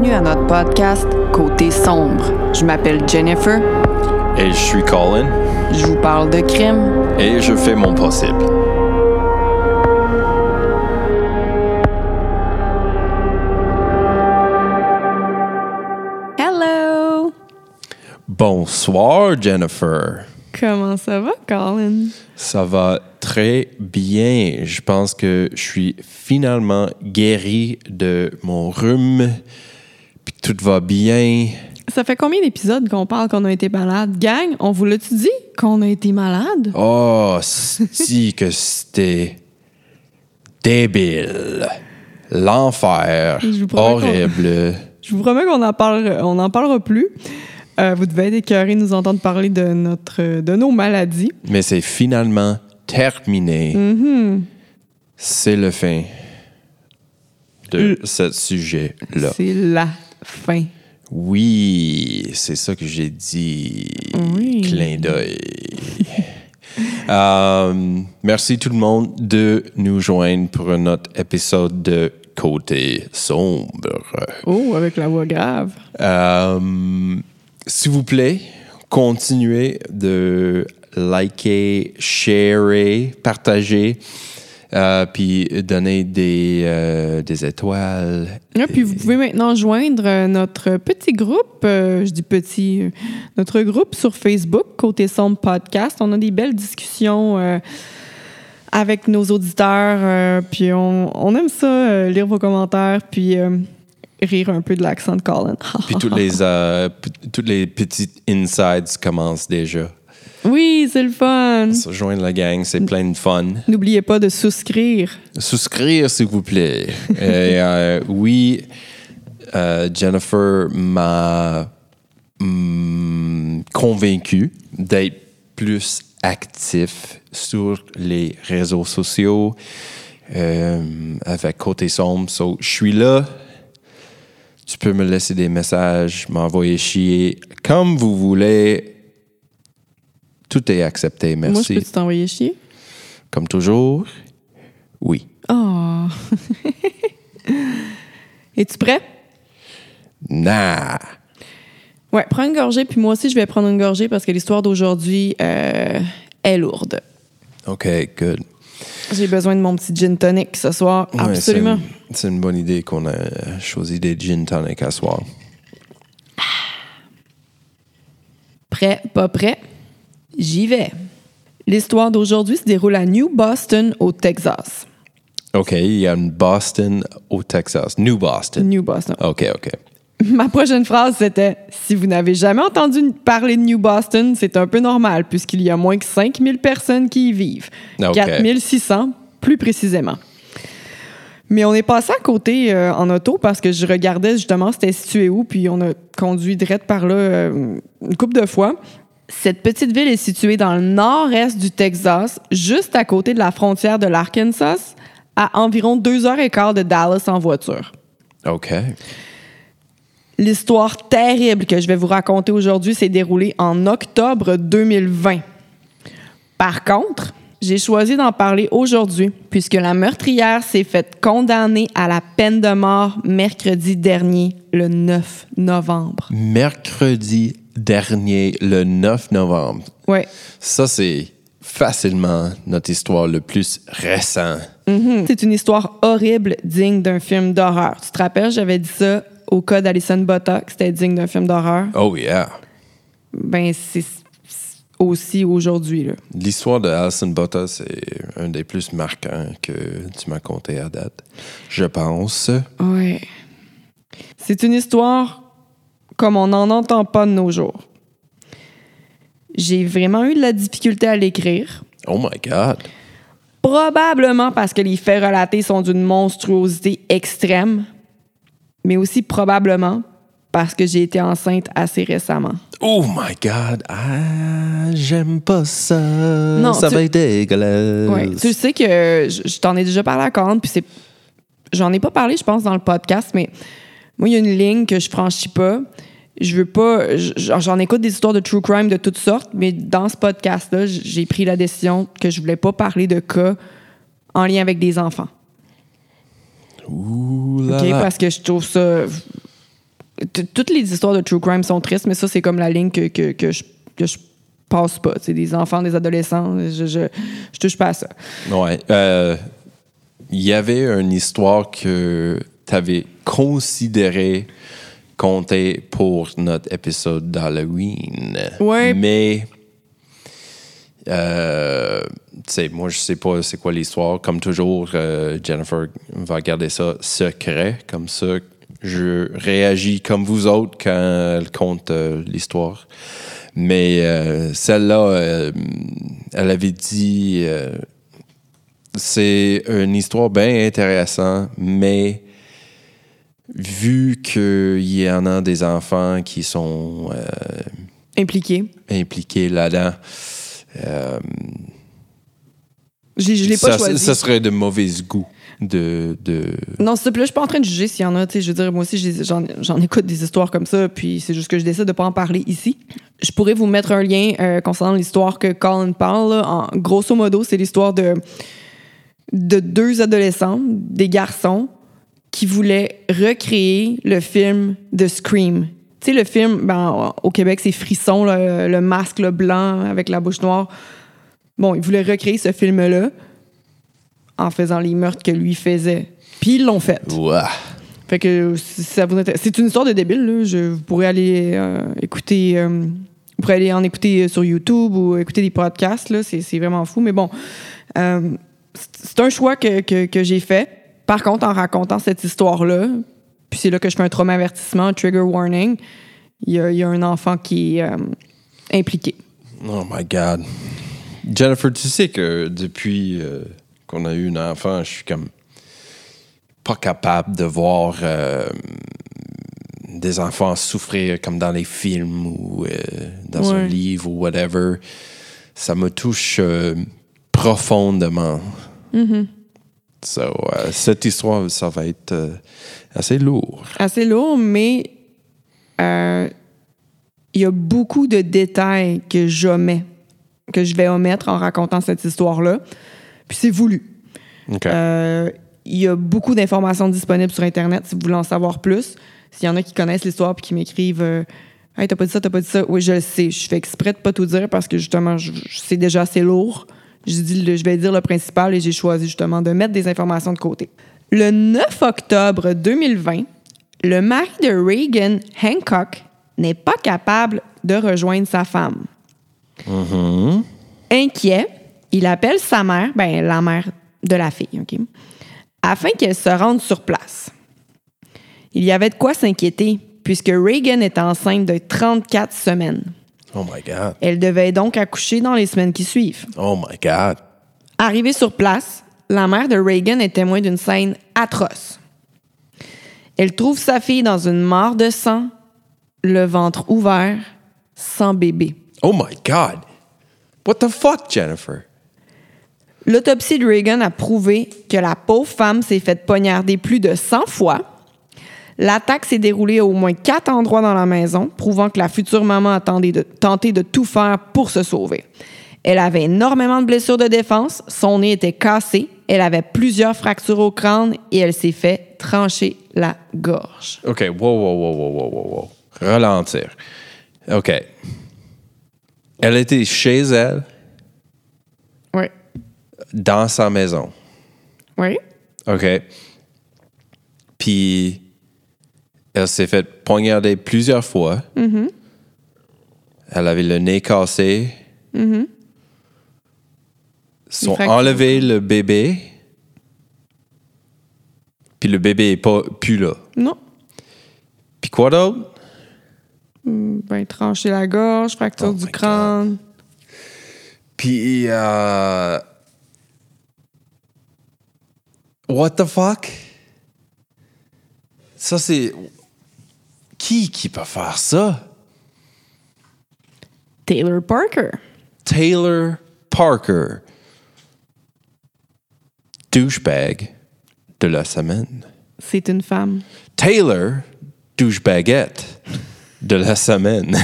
Bienvenue à notre podcast Côté sombre. Je m'appelle Jennifer. Et je suis Colin. Je vous parle de crime. Et je fais mon possible. Hello! Bonsoir, Jennifer. Comment ça va, Colin? Ça va très bien. Je pense que je suis finalement guéri de mon rhume. Tout va bien. Ça fait combien d'épisodes qu'on parle qu'on a été malade? Gang, on vous l'a-tu dit qu'on a été malade? Oh, si que c'était débile. L'enfer. Horrible. Je vous promets qu'on en parle, on n'en parlera plus. Euh, vous devez être écœurés de nous entendre parler de, notre, de nos maladies. Mais c'est finalement terminé. Mm-hmm. C'est le fin de ce sujet-là. C'est la fin. Oui, c'est ça que j'ai dit. Oui. Clin d'œil. Euh, merci tout le monde de nous joindre pour un autre épisode de Côté sombre. Oh, avec la voix grave. Euh, S'il vous plaît, continuez de liker, sharer, partager, euh, puis donner des, euh, des étoiles. Puis vous pouvez maintenant joindre euh, notre petit groupe, euh, je dis petit, notre groupe sur Facebook, Côté Sombre Podcast. On a des belles discussions avec nos auditeurs, puis on, on aime ça, lire vos commentaires, puis rire un peu de l'accent de Colin. Puis toutes les, toutes les petites insides commencent déjà. Oui, c'est le fun. Se joindre la gang, c'est plein de fun. N'oubliez pas de souscrire. Souscrire, s'il vous plaît. Et, euh, oui, euh, Jennifer m'a hum, convaincu d'être plus actif sur les réseaux sociaux euh, avec Côté Sombre. So, je suis là. Tu peux me laisser des messages, m'envoyer chier comme vous voulez. Tout est accepté, Moi, je merci. peux t'envoyer chier? Comme toujours, oui. Oh. Es-tu prêt? Nah. Ouais, prends une gorgée, puis moi aussi, je vais prendre une gorgée parce que l'histoire d'aujourd'hui euh, est lourde. OK, good. J'ai besoin de mon petit gin tonic ce soir. Ouais, Absolument. c'est une- bonne idée qu'on a choisi des gin tonic à soir. Prêt, pas prêt? J'y vais. L'histoire d'aujourd'hui se déroule à New Boston, au Texas. OK, il y a une Boston au Texas. New Boston. New Boston. OK, OK. Ma prochaine phrase, c'était Si vous n'avez jamais entendu parler de New Boston, c'est un peu normal, puisqu'il y a moins que 5000 personnes qui y vivent. OK. 4600, plus précisément. Mais on est passé à côté euh, en auto parce que je regardais justement c'était situé où, puis on a conduit direct par là euh, une couple de fois. Cette petite ville est située dans le nord-est du Texas, juste à côté de la frontière de l'Arkansas, à environ deux heures et quart de Dallas en voiture. OK. L'histoire terrible que je vais vous raconter aujourd'hui s'est déroulée en octobre 2020. Par contre, j'ai choisi d'en parler aujourd'hui puisque la meurtrière s'est faite condamner à la peine de mort mercredi dernier, le 9 novembre. Mercredi dernier, le 9 novembre. Ouais. Ça, c'est facilement notre histoire le plus récent. Mhm. C'est une histoire horrible, digne d'un film d'horreur. Tu te rappelles, j'avais dit ça au cas d'Alison Botta, que c'était digne d'un film d'horreur? Oh, yeah. Ben, c'est aussi aujourd'hui, là. L'histoire de Alison Botta, c'est un des plus marquants que tu m'as conté à date. Je pense. Ouais. C'est une histoire comme on n'en entend pas de nos jours. J'ai vraiment eu de la difficulté à l'écrire. Oh my God. Probablement parce que les faits relatés sont d'une monstruosité extrême, mais aussi probablement parce que j'ai été enceinte assez récemment. Oh my God. Ah, j'aime pas ça. Non, ça tu- va être dégueulasse. Ouais. Tu sais que je, je t'en ai déjà parlé à Corne, puis c'est. J'en ai pas parlé, je pense, dans le podcast, mais moi, il y a une ligne que je franchis pas. Je veux pas. J'en écoute des histoires de true crime de toutes sortes, mais dans ce podcast-là, j'ai pris la décision que je voulais pas parler de cas en lien avec des enfants. Ouh là OK? là. Parce que je trouve ça toutes les histoires de true crime sont tristes, mais ça, c'est comme la ligne que, que, que je, que je passe pas. C'est des enfants, des adolescents. Je, je, je touche pas à ça. Ouais. Euh, Il y avait une histoire que tu avais considéré compter pour notre épisode d'Halloween. Ouais. Mais, euh, tu sais, moi, je sais pas c'est quoi l'histoire. Comme toujours, euh, Jennifer va garder ça secret. Comme ça, je réagis comme vous autres quand elle compte euh, l'histoire. Mais celle-là, elle avait dit c'est une histoire bien intéressante, mais vu qu'il y en a des enfants qui sont euh, Impliqué. impliqués là-dedans, euh, Je l'ai pas ça, choisi. ça serait de mauvais goût de. de... Non, s'il te plaît, je suis pas en train de juger s'il y en a. Je veux dire, moi aussi, j'en j'en écoute des histoires comme ça, puis c'est juste que je décide de pas en parler ici. Je pourrais vous mettre un lien euh, concernant l'histoire que Colin parle. là. En, grosso modo, c'est l'histoire de, de deux adolescents, des garçons, qui voulaient recréer le film de Scream. Tu sais, le film, ben, au Québec, c'est Frisson, là, le masque le blanc avec la bouche noire. Bon, ils voulaient recréer ce film-là en faisant les meurtres que lui faisait. Puis ils l'ont fait. Ouah. Fait que si ça vous intéresse- c'est une histoire de débile. Là. Je, vous pourrez aller euh, écouter, euh, vous pourrez aller en écouter sur YouTube ou écouter des podcasts. Là. C'est, c'est vraiment fou. Mais bon, euh, c'est, c'est un choix que, que, que j'ai fait. Par contre, en racontant cette histoire-là, puis c'est là que je fais un trauma avertissement, un trigger warning. Il y a, il y a un enfant qui est euh, impliqué. Oh my God. Jennifer, tu sais que depuis euh, qu'on a eu un enfant, je suis comme pas capable de voir euh, des enfants souffrir comme dans les films ou dans un livre ou whatever. Ça me touche profondément. So, euh, cette histoire, ça va être euh, assez lourd. assez lourd, mais euh, il y a beaucoup de détails que j'omets, que je vais omettre en racontant cette histoire-là. Puis c'est voulu. Il y a beaucoup d'informations disponibles sur Internet si vous voulez en savoir plus. S'il y en a qui connaissent l'histoire puis qui m'écrivent Hey, t'as pas dit ça, t'as pas dit ça. Oui, je le sais. Je fais exprès de pas tout dire parce que justement, c'est déjà assez lourd. Je, dis, le- je vais dire le principal et j'ai choisi justement de mettre des informations de côté. Le 9 octobre 2020, le mari de Reagan, Hancock, n'est pas capable de rejoindre sa femme. Inquiet, il appelle sa mère, ben la mère de la fille, afin qu'elle se rende sur place. Il y avait de quoi s'inquiéter, puisque Reagan est enceinte de 34 semaines. Oh my God. Elle devait donc accoucher dans les semaines qui suivent. Oh my God. Arrivée sur place, la mère de Reagan est témoin d'une scène atroce. Elle trouve sa fille dans une mare de sang, le ventre ouvert, sans bébé. Oh my God. What the fuck, Jennifer? L'autopsie de Reagan a prouvé que la pauvre femme s'est faite poignarder plus de 100 fois. L'attaque s'est déroulée à au moins quatre endroits dans la maison, prouvant que la future maman a tenté de, tenté de tout faire pour se sauver. Elle avait énormément de blessures de défense, son nez était cassé, elle avait plusieurs fractures au crâne et elle s'est fait trancher la gorge. OK, wow, wow, wow, wow, wow, wow, wow. Ralentir. OK. Elle était chez elle, Oui. dans sa maison? Oui. OK. Puis, elle s'est fait poignarder plusieurs fois. Elle avait le nez cassé. Ils sont enlevé le bébé. Puis le bébé est pas plus là. Non. Puis quoi d'autre? Ben, trancher la gorge, fracture Oh du crâne. Puis, euh... What the fuck? Ça, c'est... Qui qui peut faire ça? Taylor Parker. Taylor Parker. Douchebag de la semaine. C'est une femme. Taylor, douchebaguette de la semaine.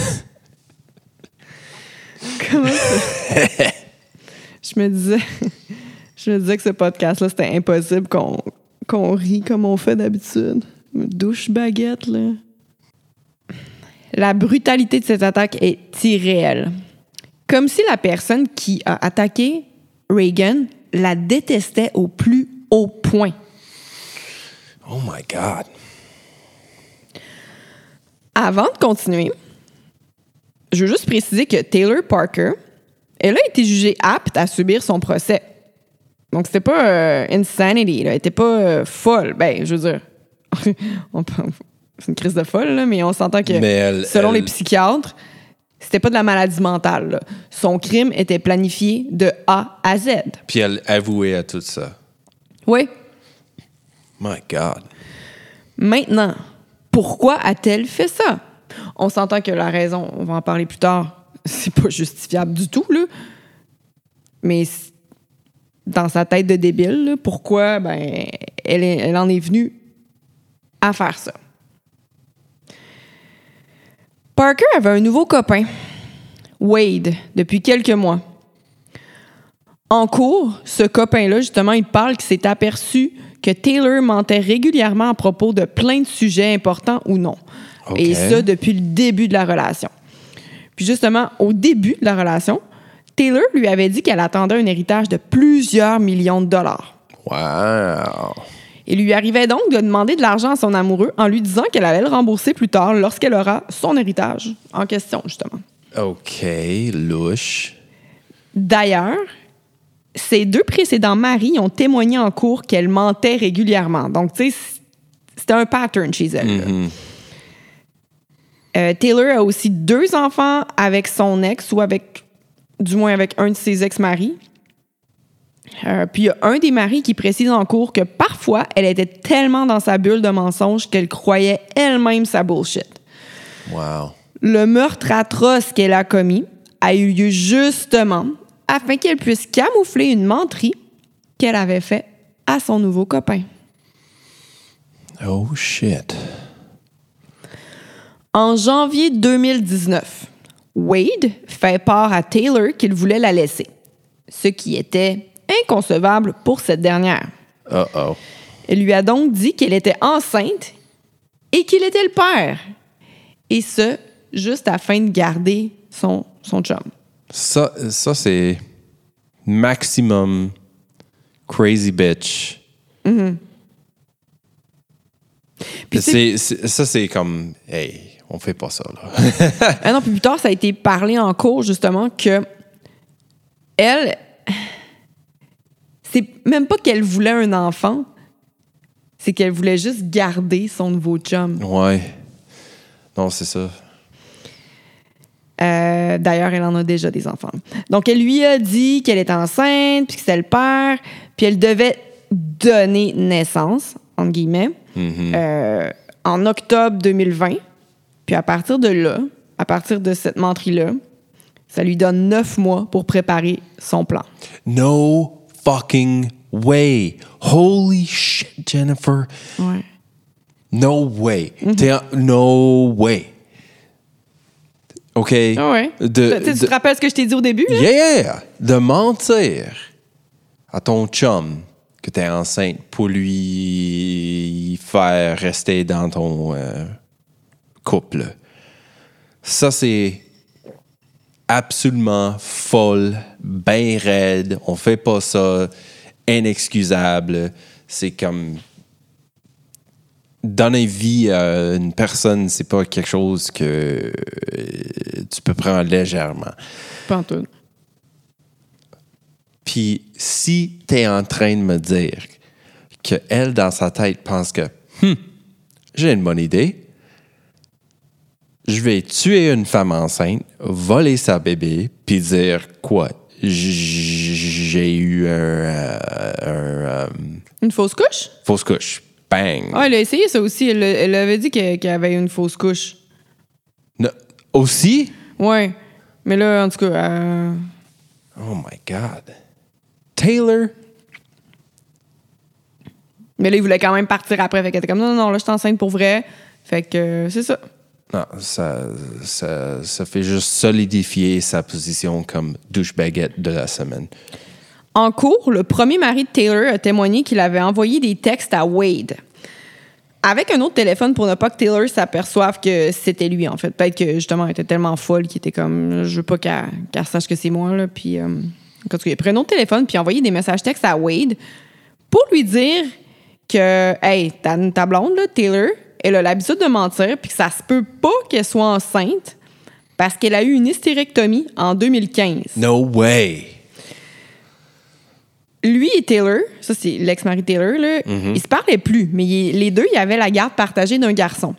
Comment ça? je me disais, je me disais que ce podcast-là, c'était impossible qu'on qu'on rit comme on fait d'habitude. Douche baguette, là. La brutalité de cette attaque est irréelle. Comme si la personne qui a attaqué Reagan la détestait au plus haut point. Oh my God. Avant de continuer, je veux juste préciser que Taylor Parker, elle a été jugée apte à subir son procès. Donc, c'était pas euh, insanity, là. elle était pas euh, folle. Ben, je veux dire, on peut- c'est une crise de folle, là, mais on s'entend que, elle- selon elle- les psychiatres, c'était pas de la maladie mentale. là. Son crime était planifié de A à Z. Puis elle avouait à tout ça. Oui. My God. Maintenant, pourquoi a-t-elle fait ça? On s'entend que la raison, on va en parler plus tard, c'est pas justifiable du tout, là. Mais dans sa tête de débile, là, pourquoi? Ben, elle, est- elle en est venue à faire ça? Parker avait un nouveau copain, Wade, depuis quelques mois. En cours, ce copain-là, justement, il parle qu'il s'est aperçu que Taylor mentait régulièrement à propos de plein de sujets importants ou non. Et ça, depuis le début de la relation. Puis justement, au début de la relation, Taylor lui avait dit qu'elle attendait un héritage de plusieurs millions de dollars. Wow. Il lui arrivait donc de demander de l'argent à son amoureux en lui disant qu'elle allait le rembourser plus tard lorsqu'elle aura son héritage en question, justement. OK, louche. D'ailleurs, ses deux précédents maris ont témoigné en cours qu'elle mentait régulièrement. Donc, tu sais, c'était un pattern chez elle. là. Euh, Taylor a aussi deux enfants avec son ex ou avec, du moins avec un de ses ex-maris. Euh, puis il y a un des maris qui précise en cours que parfois, elle était tellement dans sa bulle de mensonges qu'elle croyait elle-même sa bullshit. Wow. Le meurtre atroce qu'elle a commis a eu lieu justement afin qu'elle puisse camoufler une menterie qu'elle avait faite à son nouveau copain. Oh shit. En janvier 2019, Wade fait part à Taylor qu'il voulait la laisser, ce qui était inconcevable pour cette dernière. Uh oh. Elle lui a donc dit qu'elle était enceinte et qu'il était le père. Et ce, juste afin de garder son, son chum. Ça, ça c'est maximum crazy bitch. C'est- ça, c'est comme, hey, on fait pas ça, là. Ah non, puis plus tard, ça a été parlé en cours, justement, que elle, c'est même pas qu'elle voulait un enfant, c'est qu'elle voulait juste garder son nouveau chum. ouais. Non, c'est ça. Euh, D'ailleurs, elle en a déjà des enfants. Donc, elle lui a dit qu'elle était enceinte, puis que c'était le père, puis elle devait donner naissance, entre guillemets, euh, en octobre 2020. Puis à partir de là, à partir de cette menterie-là, ça lui donne neuf mois pour préparer son plan. No fucking way. Holy shit, Jennifer. Ouais. No way. No way. OK? Ah ouais. De- Tu te rappelles ce que je t'ai dit au début? là? Yeah! De mentir à ton chum que t'es enceinte pour lui faire rester dans ton euh, couple. Ça, c'est absolument folle, bien raide. On fait pas ça. Inexcusable. C'est comme donner vie à une personne, c'est pas quelque chose que euh, tu peux prendre légèrement. Pas en tout. Puis si tu es en train de me dire que elle dans sa tête pense que Hum, j'ai une bonne idée, je vais tuer une femme enceinte, voler sa bébé, puis dire quoi? J'ai eu un, euh, un, euh, Une fausse couche? fausse couche. Bang. Ah, elle a essayé ça aussi. Elle, elle avait dit qu'elle qu'elle avait une fausse couche. Aussi? Ouais. Mais là, en tout cas, euh, Oh my God. Taylor? Mais là, il voulait quand même partir après. Fait qu'elle était comme, non, non, non, là, je suis enceinte pour vrai. Fait que euh, c'est ça. Non, ça, ça, ça fait juste solidifier sa position comme douche-baguette de la semaine. En cours, le premier mari de Taylor a témoigné qu'il avait envoyé des textes à Wade avec un autre téléphone pour ne pas que Taylor s'aperçoive que c'était lui, en fait. Peut-être que, justement, elle était tellement folle qu'il était comme, je veux pas qu'elle sache que c'est moi, là. Puis, euh, tout cas, il a pris un autre téléphone puis envoyé des messages textes à Wade pour lui dire que, hey, ta, ta blonde, là, Taylor, elle a l'habitude de mentir puis que ça se peut pas qu'elle soit enceinte parce qu'elle a eu une hystérectomie en 2015. No way. lui et Taylor, ça c'est l'ex-mari Taylor, là, ils se parlaient plus, mais les deux, ils avaient la garde partagée d'un garçon.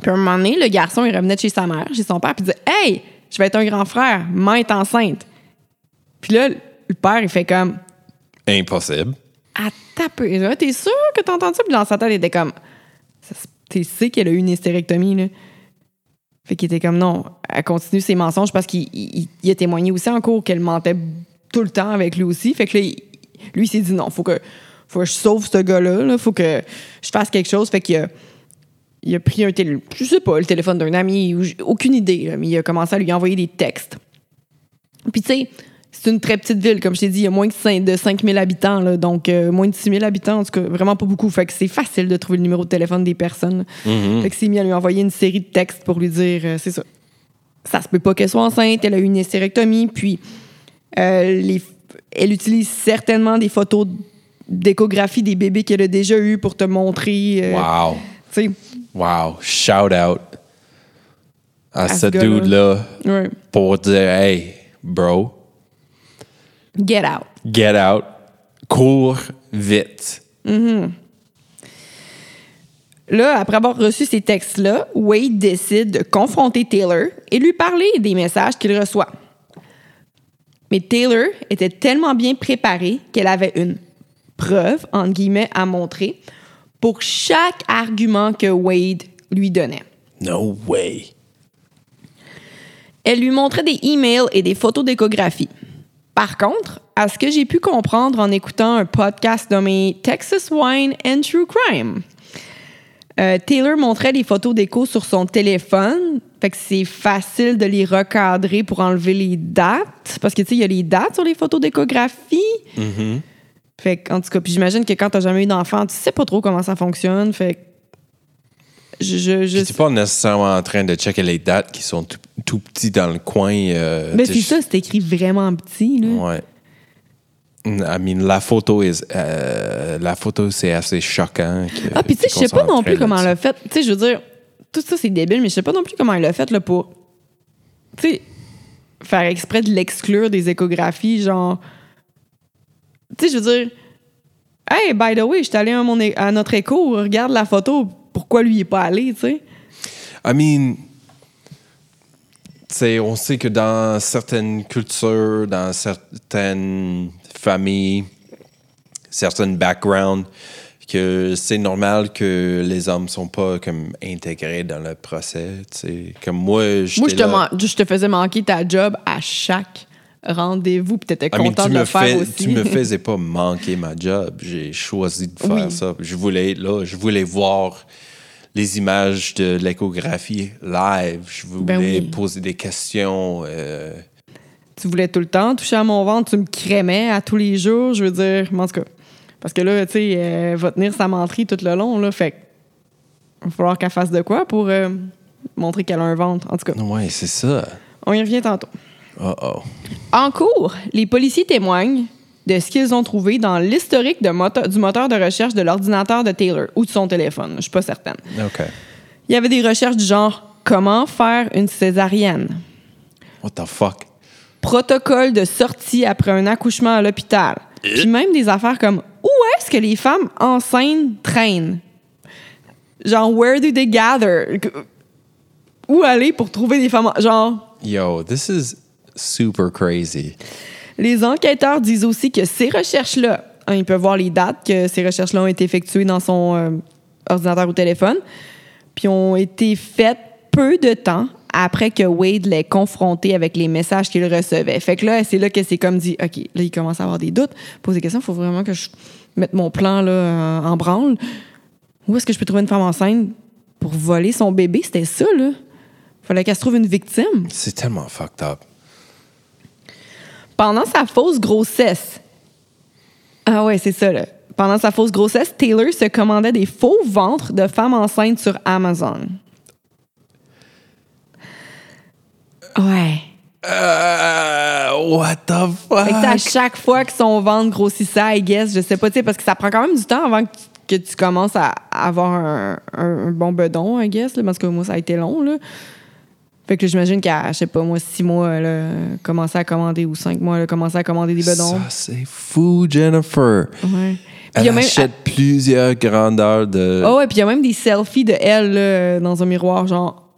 Puis à un moment donné, le garçon, il revenait de chez sa mère, chez son père, puis il disait Hey, je vais être un grand frère, maman est enceinte. Puis là, le père, il fait comme Impossible. À taper. Là, T'es sûr que t'as entendu ça? Puis dans sa tête, il était comme Tu sais qu'elle a eu une hystérectomie, là. Fait qu'il était comme non, elle continue ses mensonges parce qu'il il- il a témoigné aussi en cours qu'elle mentait tout le temps avec lui aussi. Fait que là, lui, il s'est dit non, faut que, faut que je sauve ce gars-là, là. faut que je fasse quelque chose. Fait qu'il a, il a pris un téléphone, je sais pas, le téléphone d'un ami, aucune idée, mais il a commencé à lui envoyer des textes. Puis tu sais, c'est une très petite ville, comme je t'ai dit, il y a moins de 5000 habitants, là, donc euh, moins de 6000 habitants, en tout cas, vraiment pas beaucoup. Fait que c'est facile de trouver le numéro de téléphone des personnes. Fait que c'est mis à lui envoyer une série de textes pour lui dire, euh, c'est ça. Ça se peut pas qu'elle soit enceinte, elle a eu une hystérectomie, puis euh, les- elle utilise certainement des photos d'échographie des bébés qu'elle a déjà eu pour te montrer. Wow. Wow. Shout out à, ce dude-là ouais. pour dire Hey, bro, Get out. get out, cours vite. Là, après avoir reçu ces textes-là, Wade décide de confronter Taylor et lui parler des messages qu'il reçoit. Mais Taylor était tellement bien préparée qu'elle avait une preuve, entre guillemets, à montrer pour chaque argument que Wade lui donnait. No way. Elle lui montrait des emails et des photos d'échographie. Par contre, à ce que j'ai pu comprendre en écoutant un podcast nommé Texas Wine and True Crime, euh, Taylor montrait les photos d'écho sur son téléphone. Fait que c'est facile de les recadrer pour enlever les dates. Parce que, tu sais, il y a les dates sur les photos d'échographie. Fait que, en tout cas, puis j'imagine que quand t'as jamais eu d'enfant, tu sais pas trop comment ça fonctionne. Fait que je, je, suis pas nécessairement en train de checker les dates qui sont tout, tout petits dans le coin. euh, Mais c'est ça, c'est écrit vraiment petit, là. Ouais. I mean, la photo is, euh, la photo c'est assez choquant. que- Ah, puis tu sais, je sais pas non plus comment elle l'a fait. Tu sais, je veux dire, tout ça, c'est débile, mais je sais pas non plus comment elle l'a fait, là, pour. Tu sais, faire exprès de l'exclure des échographies, genre. Tu sais, je veux dire. Hey, by the way, je suis allée à, mon é- à notre écho, regarde la photo, pourquoi lui il est pas allé, tu sais? I mean, tu sais, on sait que dans certaines cultures, dans certaines familles, certains backgrounds, que c'est normal que les hommes sont pas comme intégrés dans le procès. tu sais. Comme moi, Moi, je te, là- man- je te faisais manquer ta job à chaque rendez-vous, puis t'étais content tu de le faire fais- aussi. Tu me faisais pas manquer ma job. J'ai choisi de faire Oui. ça. Je voulais être là. Je voulais voir les images de l'échographie live. Je voulais Ben oui. poser des questions. euh, tu voulais tout le temps toucher à mon ventre, tu me crémais à tous les jours, je veux dire, en tout cas. Parce que là, tu sais, elle va tenir sa menterie tout le long, là, fait il va falloir qu'elle fasse de quoi pour euh, montrer qu'elle a un ventre. En tout cas, Ouais, c'est ça. on y revient tantôt. Oh oh. En cours, les policiers témoignent de ce qu'ils ont trouvé dans l'historique du moteur de recherche de l'ordinateur de Taylor ou de son téléphone, je suis pas certaine. OK. Il y avait des recherches du genre comment faire une césarienne, What the fuck? protocole de sortie après un accouchement à l'hôpital. Puis même des affaires comme où est-ce que les femmes enceintes traînent? Genre, where do they gather? Où aller pour trouver des femmes? en- Genre, Yo, this is super crazy. Les enquêteurs disent aussi que ces recherches-là, hein, ils peuvent voir les dates que ces recherches-là ont été effectuées dans son euh, ordinateur ou téléphone, puis ont été faites peu de temps après que Wade l'ait confronté avec les messages qu'il recevait. Fait que là, c'est là que c'est comme dit, OK, là, il commence à avoir des doutes, pose des questions, il faut vraiment que je mette mon plan en branle. Où est-ce que je peux trouver une femme enceinte pour voler son bébé? C'était ça, là. Fallait qu'elle se trouve une victime. C'est tellement fucked up. Pendant sa fausse grossesse. Ah ouais, c'est ça, là. pendant sa fausse grossesse, Taylor se commandait des faux ventres de femmes enceintes sur Amazon. Ouais. Euh, what the fuck? Fait que, à chaque fois que son ventre grossissait, I guess, je sais pas, tu sais, parce que ça prend quand même du temps avant que tu, que tu commences à avoir un, un- un bon bedon, I guess, là, parce que moi, ça a été long, là. Fait que j'imagine qu'à, je sais pas, moi, six mois, elle a commencé à commander, ou cinq mois, elle a commencé à commander des bedons. Ça, c'est fou, Jennifer. Ouais. Y Elle a même- achète plusieurs grandeurs de... Ah ouais, puis il y a même des selfies de elle là, dans un miroir, genre,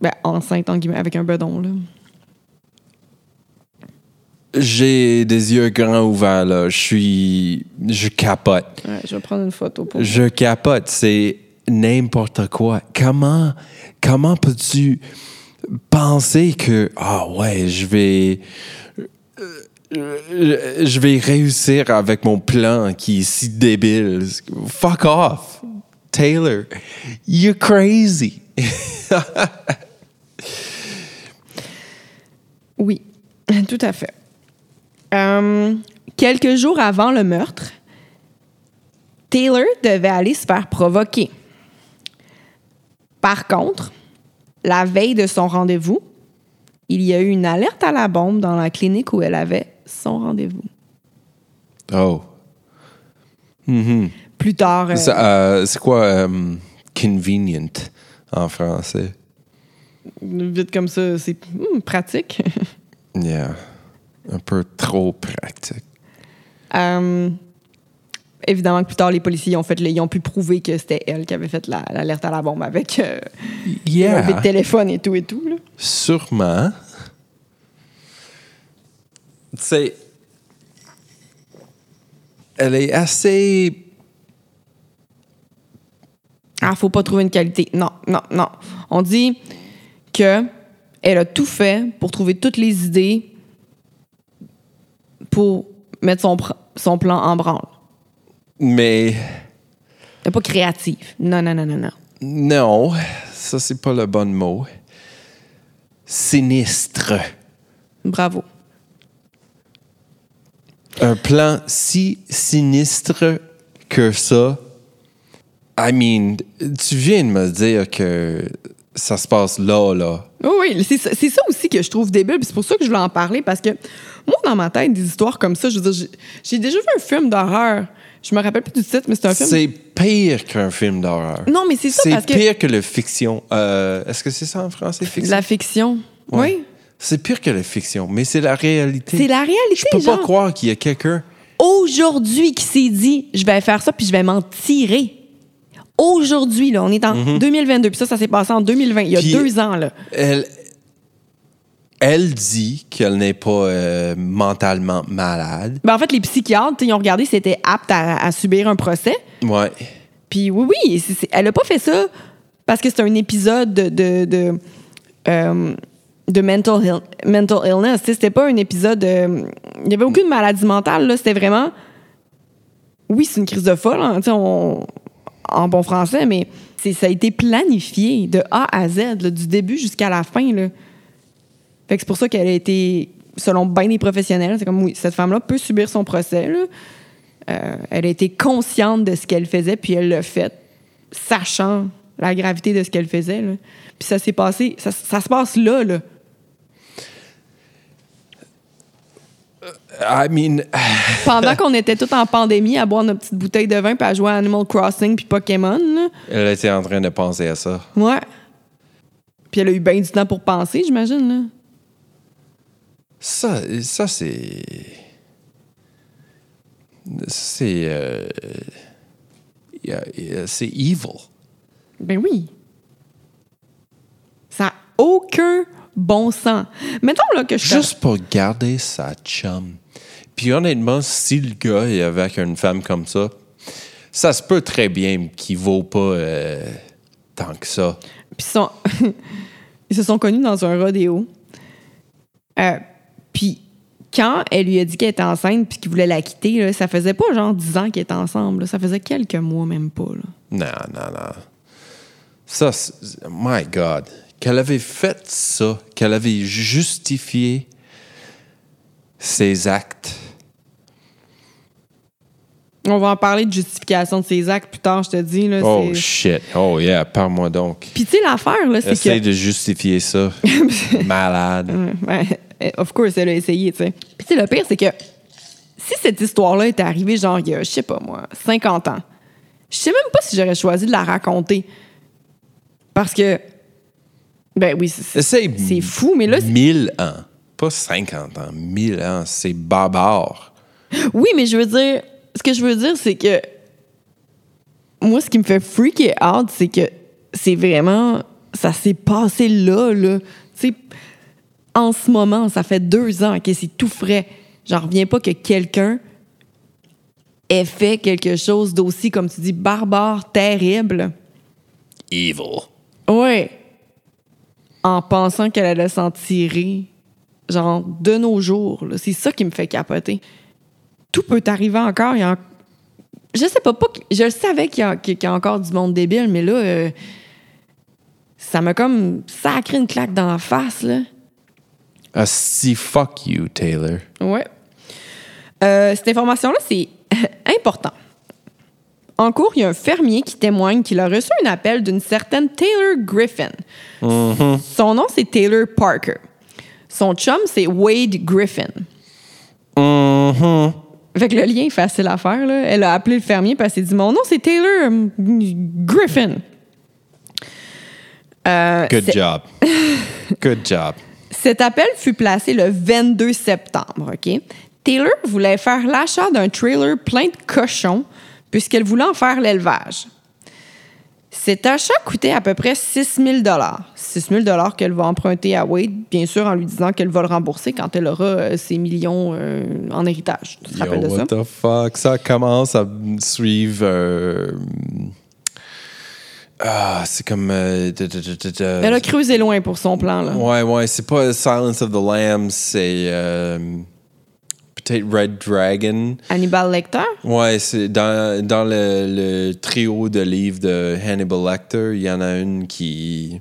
ben, enceinte, en guillemets, avec un bedon, là. J'ai des yeux grands ouverts, là. Je suis... Je capote. Ouais, je vais prendre une photo pour. Je capote. C'est n'importe quoi. Comment... Comment peux-tu penser que... Ah ouais, je vais... Je vais réussir avec mon plan qui est si débile. Fuck off. Taylor, you're crazy. Oui, tout à fait. Euh, quelques jours avant le meurtre, Taylor devait aller se faire provoquer. Par contre, la veille de son rendez-vous, il y a eu une alerte à la bombe dans la clinique où elle avait son rendez-vous. Oh. Mhm. Plus tard, euh, euh, C'est quoi euh, convenient en français? vite comme ça, c'est hmm, pratique. Yeah. Un peu trop pratique. Évidemment que plus tard, les policiers ont, fait, ils ont pu prouver que c'était elle qui avait fait la- l'alerte à la bombe avec euh, le téléphone et tout et tout. là. Sûrement. Tu sais, elle est assez. Ah, faut pas trouver une qualité. Non, non, non. On dit que elle a tout fait pour trouver toutes les idées pour mettre son, son plan en branle. Mais est pas créative. Non, non, non, non, non. non, ça, c'est pas le bon mot. Sinistre. Bravo. un plan si sinistre que ça. I mean, tu viens de me dire que ça se passe là, là. Oui, oui, c'est ça, ça aussi que je trouve débile. C'est pour ça que je voulais en parler parce que moi, dans ma tête, des histoires comme ça, je veux dire, j'ai déjà vu un film d'horreur. Je me rappelle plus du titre, mais c'est un film. C'est pire qu'un film d'horreur. Non, mais c'est ça C'est parce que pire que la fiction. Euh, Est-ce que c'est ça en français, fiction? la fiction? Ouais. Oui. C'est pire que la fiction, mais c'est la réalité. C'est la réalité. Je peux genre. pas croire qu'il y a quelqu'un. aujourd'hui qui s'est dit je vais faire ça puis je vais m'en tirer. Aujourd'hui, là, on est en 2022, puis ça, ça s'est passé en 2020, il y a deux ans. Là. Elle, elle dit qu'elle n'est pas euh, mentalement malade. Ben, en fait, les psychiatres, ils ont regardé si c'était apte à, à subir un procès. Ouais. Puis oui, oui, elle a pas fait ça parce que c'est un épisode de, de, de, euh, de mental, ill- mental illness. C'était pas un épisode. euh, Il y avait aucune maladie mentale. là. C'était vraiment. Oui, c'est une crise de folle, hein, on- en bon français, mais c'est- ça a été planifié de A à Z, là, du début jusqu'à la fin. Là. Fait que c'est pour ça qu'elle a été, selon bien des professionnels, c'est comme oui, cette femme-là peut subir son procès. là. Euh, elle a été consciente de ce qu'elle faisait, puis elle l'a fait, sachant la gravité de ce qu'elle faisait. là. Puis ça s'est passé, ça, ça se passe là, là. I mean, Pendant qu'on était tous en pandémie à boire nos petites bouteilles de vin, puis à jouer à Animal Crossing, puis Pokémon. là. elle était en train de penser à ça. Ouais. Puis elle a eu bien du temps pour penser, j'imagine. là. Ça, ça c'est. C'est. euh, a- C'est evil. Ben oui. Ça n'a aucun bon sens. Mettons là, que je Juste pour garder sa chum. Puis honnêtement, si le gars est avec une femme comme ça, ça se peut très bien qu'il vaut pas euh, tant que ça. Puis ils se sont connus dans un rodéo. Euh, puis quand elle lui a dit qu'elle était enceinte puis qu'il voulait la quitter, là, ça faisait pas genre 10 ans qu'ils étaient ensemble. là. Ça faisait quelques mois, même pas. là. Non, non, non. Ça, my God. Qu'elle avait fait ça, qu'elle avait justifié ses actes. On va en parler de justification de ses actes plus tard, je te dis. Là, Oh shit. Oh yeah, parle-moi donc. Puis tu sais, l'affaire, là, c'est Essaye que... de justifier ça. Malade. Ouais, of course, elle a essayé, tu sais. Puis tu sais, le pire, c'est que si cette histoire-là était arrivée, genre, il y a, je sais pas moi, 50 ans, je sais même pas si j'aurais choisi de la raconter. Parce que, ben oui, c'est- c'est c'est fou, mais là, c'est- 1000 ans. Pas 50 ans. 1000 ans. C'est barbare. oui, mais je veux dire, ce que je veux dire, c'est que moi, ce qui me fait freaker out, c'est que c'est vraiment, ça s'est passé là, là. Tu sais, en ce moment, ça fait deux ans que c'est tout frais. J'en reviens pas que quelqu'un ait fait quelque chose d'aussi, comme tu dis, barbare, terrible. Evil. Ouais. En pensant qu'elle allait s'en tirer, genre, de nos jours. là. C'est ça qui me fait capoter. Tout peut arriver encore. Il y a en- Je sais pas, je savais qu'il y, a- qu'il y a encore du monde débile, mais là, euh, ça m'a comme sacré une claque dans la face, là. Ah, si fuck you, Taylor. Ouais. Euh, cette information-là, c'est important. En cours, il y a un fermier qui témoigne qu'il a reçu un appel d'une certaine Taylor Griffin. Son nom, c'est Taylor Parker. Son chum, c'est Wade Griffin. Fait que le lien est facile à faire. Là. Elle a appelé le fermier parce qu'elle s'est dit Mon nom, c'est Taylor hum, Griffin. Euh, Good job. Good job. Cet appel fut placé le 22 septembre, OK? Taylor voulait faire l'achat d'un trailer plein de cochons puisqu'elle voulait en faire l'élevage. Cet achat coûtait à peu près 6 000 6 000 qu'elle va emprunter à Wade, bien sûr en lui disant qu'elle va le rembourser quand elle aura euh, ses millions euh, en héritage. Tu te Yo, rappelles de ça? what the fuck? Ça commence à suivre. euh, Ah, c'est comme. euh, de- de- de- de- de- Elle a creusé loin pour son plan. Là. Ouais, ouais, c'est pas Silence of the Lambs, c'est. euh, Peut-être Red Dragon. Hannibal Lecter? Ouais, c'est dans, dans le, le trio de livres de Hannibal Lecter, il y en a une qui,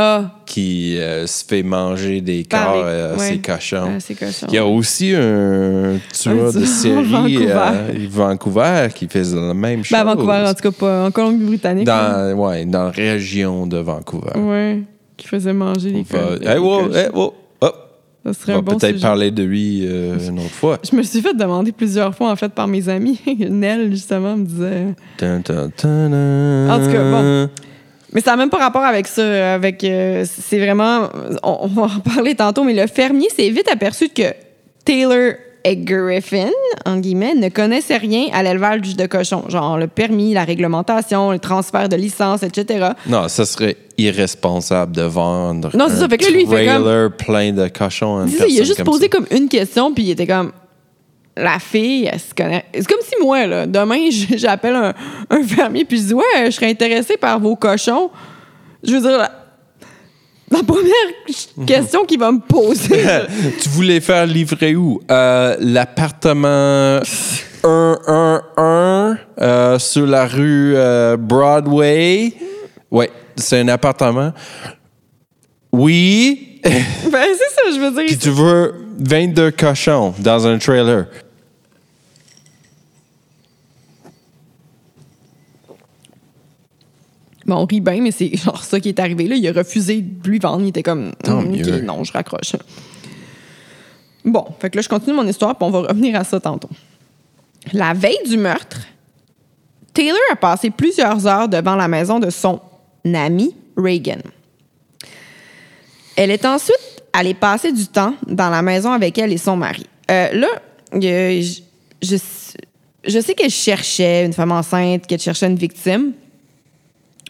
Ah, qui euh, se fait manger des Par corps les- euh, à ouais. ses cochons. Il y a aussi un tueur de tueur série Vancouver. à Vancouver qui faisait la même chose. Ben, à Vancouver, en tout cas, pas en Colombie-Britannique. Dans, ouais, dans la région de Vancouver. Ouais, qui faisait manger les On va- cochons. Hey, wow, hey, wow, hop. Ça On serait va un bon peut-être sujet. parler de lui euh, une autre fois. Je me suis fait demander plusieurs fois, en fait, par mes amis. Nell, justement, me disait... En tout cas, bon. Mais ça n'a même pas rapport avec ça. Avec, euh, c'est vraiment... On, on va en parler tantôt, mais le fermier s'est vite aperçu que Taylor et Griffin, en guillemets, ne connaissait rien à l'élevage de cochons. Genre le permis, la réglementation, le transfert de licence, etc. Non, ça serait irresponsable de vendre Non, c'est un ça. Fait que là, lui, il fait trailer plein de cochons à une il a juste comme posé ça. comme une question, puis il était comme. La fille, elle se connaît. C'est comme si moi, là, demain, j'appelle un, un fermier, puis je dis Ouais, je serais intéressé par vos cochons. Je veux dire, la, première question qu'il va me poser. tu voulais faire livrer où? Euh, L'appartement 111 euh, sur la rue euh, Broadway. Ouais, c'est un appartement. Oui. ben, c'est ça, je veux dire. Puis tu veux 22 cochons dans un trailer. On rit bien, mais c'est genre ça qui est arrivé. Là, il a refusé de lui vendre. Il était comme. Hmm, non, je raccroche. Bon, fait que là, je continue mon histoire, puis on va revenir à ça tantôt. La veille du meurtre, Taylor a passé plusieurs heures devant la maison de son ami Reagan. Elle est ensuite allée passer du temps dans la maison avec elle et son mari. Euh, là, je, je, je sais qu'elle cherchait une femme enceinte, qu'elle cherchait une victime,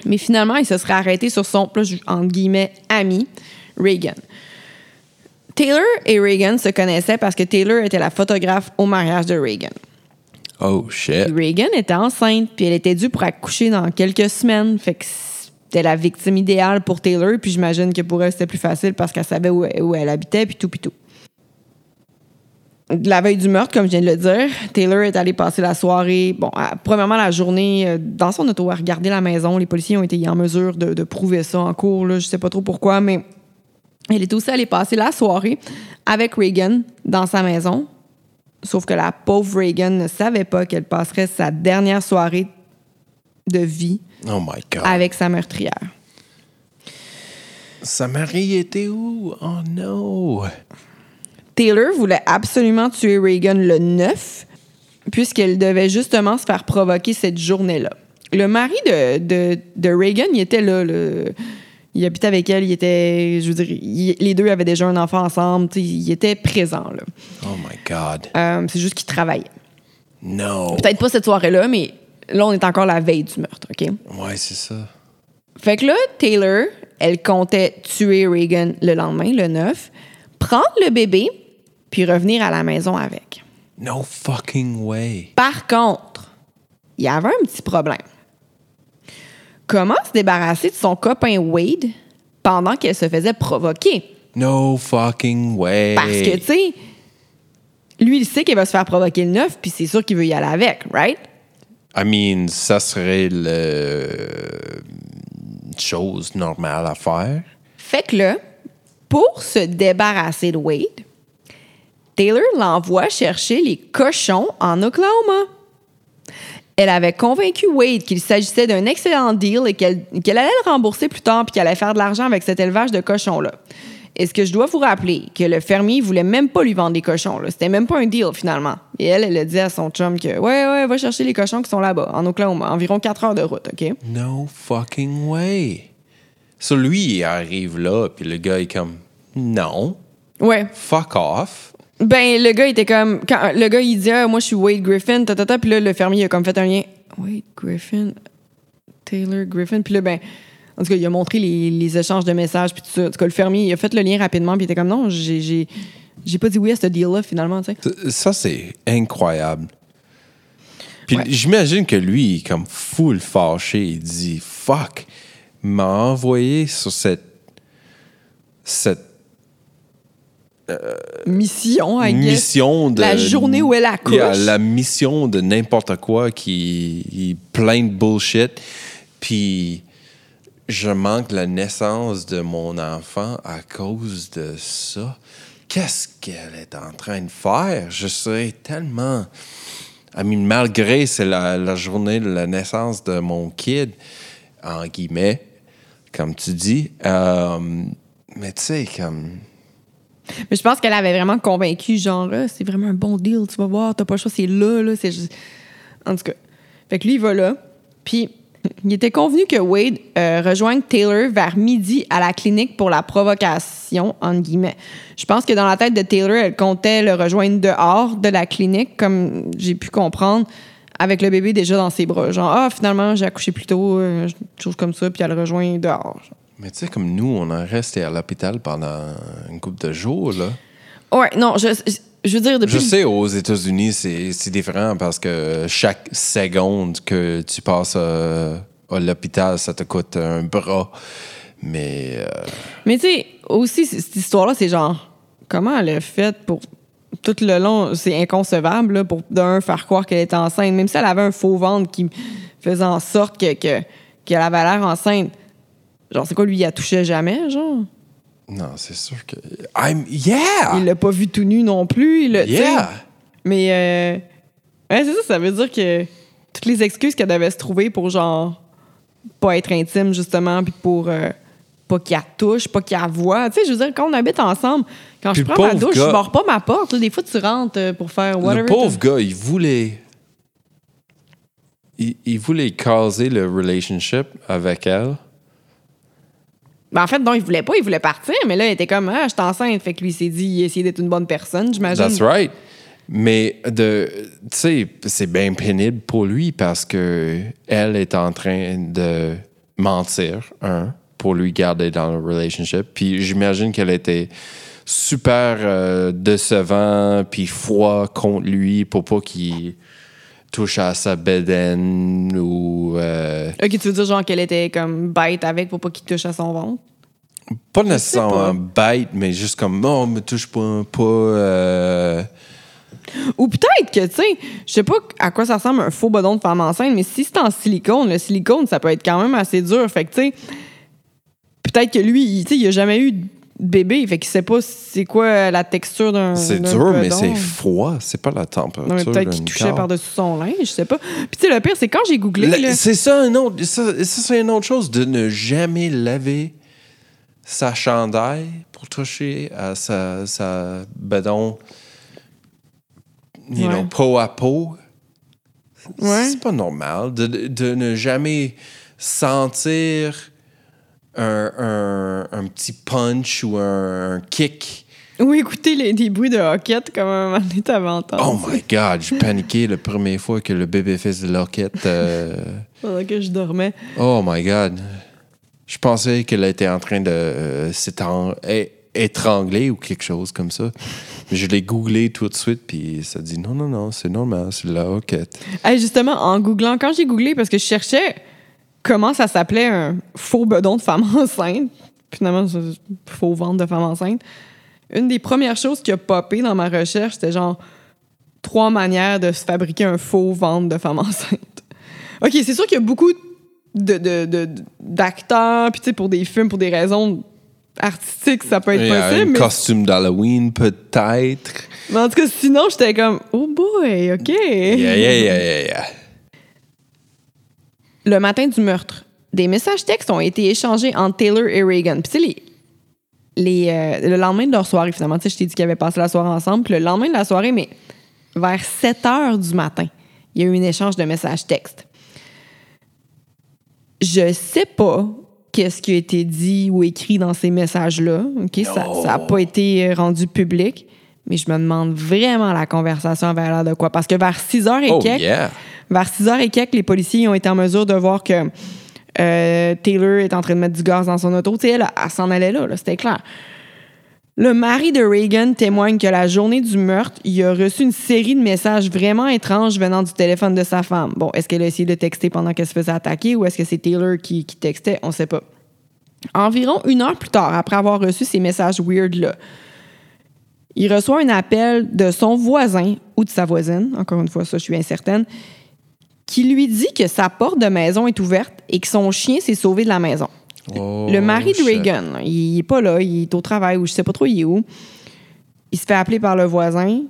mais finalement, il se serait arrêté sur son, entre guillemets, ami, Reagan. Taylor et Reagan se connaissaient parce que Taylor était la photographe au mariage de Reagan. Oh shit. Puis Reagan était enceinte, puis elle était due pour accoucher dans quelques semaines. Fait que c'était la victime idéale pour Taylor, puis j'imagine que pour elle, c'était plus facile parce qu'elle savait où, où elle habitait, puis tout, puis tout. La veille du meurtre, comme je viens de le dire, Taylor est allée passer la soirée, bon, à- premièrement la journée, euh, dans son auto, à regarder la maison. Les policiers ont été en mesure de, de prouver ça en cours, là, je sais pas trop pourquoi, mais elle est aussi allée passer la soirée avec Reagan dans sa maison, Sauf que la pauvre Reagan ne savait pas qu'elle passerait sa dernière soirée de vie Oh my God. avec sa meurtrière. Sa mari était où? Oh no. Taylor voulait absolument tuer Reagan le 9, puisqu'elle devait justement se faire provoquer cette journée-là. Le mari de, de, de Reagan, il était là. le- il habitait avec elle, il était. Je veux dire, il- les deux avaient déjà un enfant ensemble, il était présent. là. Oh my God. Euh, C'est juste qu'il travaillait. No. Peut-être pas cette soirée-là, mais là, on est encore la veille du meurtre, OK? Ouais, c'est ça. Fait que là, Taylor, elle comptait tuer Reagan le lendemain, le 9, prendre le bébé, puis revenir à la maison avec. No fucking way. Par contre, il y avait un petit problème. Comment se débarrasser de son copain Wade pendant qu'elle se faisait provoquer? No fucking way. Parce que, tu sais, lui, il sait qu'il va se faire provoquer le 9, puis c'est sûr qu'il veut y aller avec, right? I mean, ça serait le chose normale à faire. Fait que là, pour se débarrasser de Wade, Taylor l'envoie chercher les cochons en Oklahoma. Elle avait convaincu Wade qu'il s'agissait d'un excellent deal et qu'elle allait le rembourser plus tard puis qu'elle allait faire de l'argent avec cet élevage de cochons-là. Est-ce que je dois vous rappeler que le fermier voulait même pas lui vendre des cochons? C'était même pas un deal finalement. Et elle, elle a dit à son chum que ouais, ouais, va chercher les cochons qui sont là-bas, en Oklahoma, environ 4 heures de route, OK? No fucking way. So lui, il arrive là, puis le gars est comme, non, Ouais. fuck off. Ben, le gars était comme. Quand le gars, il dit, ah, moi, je suis Wade Griffin, ta, ta, ta. Puis là, le fermier, il a comme fait un lien. Wade Griffin, Taylor Griffin? Puis là, ben, en tout cas, il a montré les, les échanges de messages, puis tout ça. En tout cas, le fermier, il a fait le lien rapidement, puis il était comme, non, j'ai, pas dit oui à ce deal-là, finalement, tu sais. Ça, c'est incroyable. Puis Ouais. j'imagine que lui, il est comme full fâché. Il dit, fuck, il m'a envoyé sur cette. cette Mission, I guess. mission de. La journée où elle accouche. Yeah, la mission de n'importe quoi qui est plein de bullshit. Puis je manque la naissance de mon enfant à cause de ça. Qu'est-ce qu'elle est en train de faire? Je serais tellement. I mean, malgré c'est la, la journée de la naissance de mon kid, en guillemets, comme tu dis. euh, mais tu sais, comme. Mais je pense qu'elle avait vraiment convaincu, genre, Ah, c'est vraiment un bon deal, tu vas voir, t'as pas le choix, c'est là, là, c'est juste... En tout cas. Fait que lui, il va là. Puis, il était convenu que Wade euh, rejoigne Taylor vers midi à la clinique pour la provocation, entre guillemets. Je pense que dans la tête de Taylor, elle comptait le rejoindre dehors de la clinique, comme j'ai pu comprendre, avec le bébé déjà dans ses bras. Genre, ah, finalement, j'ai accouché plus tôt, euh, chose comme ça, puis elle le rejoint dehors. Mais tu sais, comme nous, on a resté à l'hôpital pendant une couple de jours, là. Ouais, non, je, je veux dire, depuis. Je sais, aux États-Unis, c'est différent parce que chaque seconde que tu passes euh, à l'hôpital, ça te coûte un bras. Mais euh, Mais tu sais, aussi, cette histoire-là, c'est genre, comment elle a fait pour. Tout le long, c'est inconcevable, là, pour d'un faire croire qu'elle était enceinte, même si elle avait un faux ventre qui faisait en sorte que, que, qu'elle avait l'air enceinte. Genre, c'est quoi, lui, il la touchait jamais, genre? non, c'est sûr que. I'm. Yeah! Il l'a pas vu tout nu non plus. Il. Yeah! Mais, euh, ouais, c'est ça, ça veut dire que toutes les excuses qu'elle devait se trouver pour, genre, pas être intime, justement, puis pour euh, pas qu'il la touche, pas qu'il la voit. Tu sais, je veux dire, quand on habite ensemble, quand Puis je prends ma douche, gars- je barre pas ma porte. là. des fois, tu rentres euh, pour faire whatever. Le pauvre gars, il voulait. Il, il voulait caser le relationship avec elle. Ben, en fait, non, il voulait pas, il voulait partir, mais là, il était comme, ah, je suis enceinte. Fait que lui, il s'est dit, il essayait d'être une bonne personne, j'imagine. That's right. Mais tu sais, c'est bien pénible pour lui parce que elle est en train de mentir, un, pour lui garder dans le relationship. Puis j'imagine qu'elle était super euh, décevant puis froid contre lui pour pas qu'il touche à sa bedaine ou euh, Ok, tu veux dire, genre, qu'elle était comme bête avec pour pas qu'il touche à son ventre? pas nécessairement bête, mais juste comme non, me touche pas, pas. euh, Ou peut-être que, tu sais, je sais pas à quoi ça ressemble un faux bodon de femme enceinte, mais si c'est en silicone, le silicone, ça peut être quand même assez dur. Fait que, tu sais, peut-être que lui, il, tu sais, il a jamais eu bébé. Fait qu'il sait pas c'est quoi la texture d'un. C'est dur, mais c'est froid. C'est pas la température. Non, peut-être qu'il touchait par-dessus son linge, je sais pas. Puis tu sais, le pire, c'est quand j'ai googlé. Là- C'est ça, un autre, ça, ça, c'est une autre chose de ne jamais laver sa chandail pour toucher à sa, sa bedon, you Ouais. know, peau à peau. Ouais. C'est pas normal de- de ne jamais sentir un, un- un petit punch ou un, un kick. Ou écouter les, des bruits de hoquette comme un moment donné, t'avais entendu. Oh my God, j'ai paniqué la première fois que le bébé faisait de l'enquête. euh, Pendant que je dormais. Oh my God. Je pensais qu'elle était en train de euh, s'étran- é- étrangler ou quelque chose comme ça. Mais je l'ai googlé tout de suite, puis ça dit non, non, non, c'est normal, c'est de la hoquette. Hey, justement, en googlant, quand j'ai googlé, parce que je cherchais comment ça s'appelait un faux bedon de femme enceinte, finalement, faux ventre de femme enceinte, une des premières choses qui a popé dans ma recherche, c'était genre trois manières de se fabriquer un faux ventre de femme enceinte. OK, c'est sûr qu'il y a beaucoup de, d'acteurs, puis tu sais, pour des films, pour des raisons artistiques, ça peut être Il y a possible. un mais- costume d'Halloween, peut-être. mais en tout cas, sinon, j'étais comme, oh boy, OK. Yeah, yeah, yeah, yeah, yeah. Le matin du meurtre, des messages textes ont été échangés entre Taylor et Reagan. Puis tu sais, les, les, euh, le lendemain de leur soirée, finalement, tu sais, je t'ai dit qu'ils avaient passé la soirée ensemble. Puis le lendemain de la soirée, mais vers 7 heures du matin, il y a eu un échange de messages textes. Je sais pas qu'est-ce qui a été dit ou écrit dans ces messages-là. OK? Ça n'a pas été rendu public. Mais je me demande vraiment la conversation avait l'air de quoi. Parce que vers 6 heures et Oh, quelques, yeah. vers 6 h et quelques, les policiers ont été en mesure de voir que euh, Taylor est en train de mettre du gaz dans son auto. Tu sais, elle, elle s'en allait là, là, c'était clair. Le mari de Reagan témoigne que la journée du meurtre, il a reçu une série de messages vraiment étranges venant du téléphone de sa femme. Bon, est-ce qu'elle a essayé de texter pendant qu'elle se faisait attaquer ou est-ce que c'est Taylor qui, qui textait? On sait pas. Environ une heure plus tard, après avoir reçu ces messages weird-là, il reçoit un appel de son voisin ou de sa voisine, encore une fois, ça, je suis incertaine, qui lui dit que sa porte de maison est ouverte et que son chien s'est sauvé de la maison. Oh, le mari de. Reagan, il est pas là, il est au travail ou je sais pas trop il est où. Il se fait appeler par le voisin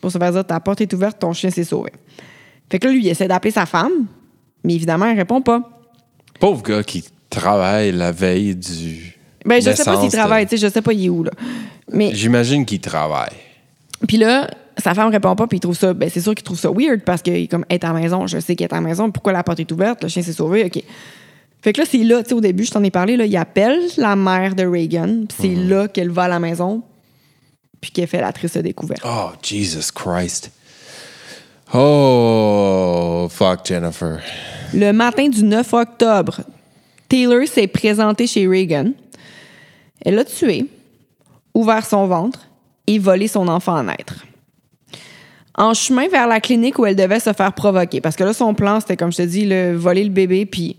pour se faire dire ta porte est ouverte, ton chien s'est sauvé. Fait que là, lui, il essaie d'appeler sa femme, mais évidemment, elle répond pas. Pauvre gars qui travaille la veille du. Ben, je sais pas s'il travaille, tu sais, je sais pas il est où, là. Mais J'imagine qu'il travaille. Puis là, sa femme répond pas, puis il trouve ça, ben c'est sûr qu'il trouve ça weird parce qu'il est comme, est à la maison, je sais qu'elle est à la maison, pourquoi la porte est ouverte, le chien s'est sauvé, OK. Fait que là, c'est là, tu sais, au début, je t'en ai parlé, là, il appelle la mère de Reagan, puis c'est là qu'elle va à la maison, puis qu'elle fait la triste découverte. Oh, Jesus Christ. Oh, fuck Jennifer. Le matin du 9 octobre, Taylor s'est présentée chez Reagan. Elle l'a tué, ouvert son ventre et volé son enfant à naître. En chemin vers la clinique où elle devait se faire provoquer, parce que là, son plan, c'était, comme je te dis, le, voler le bébé puis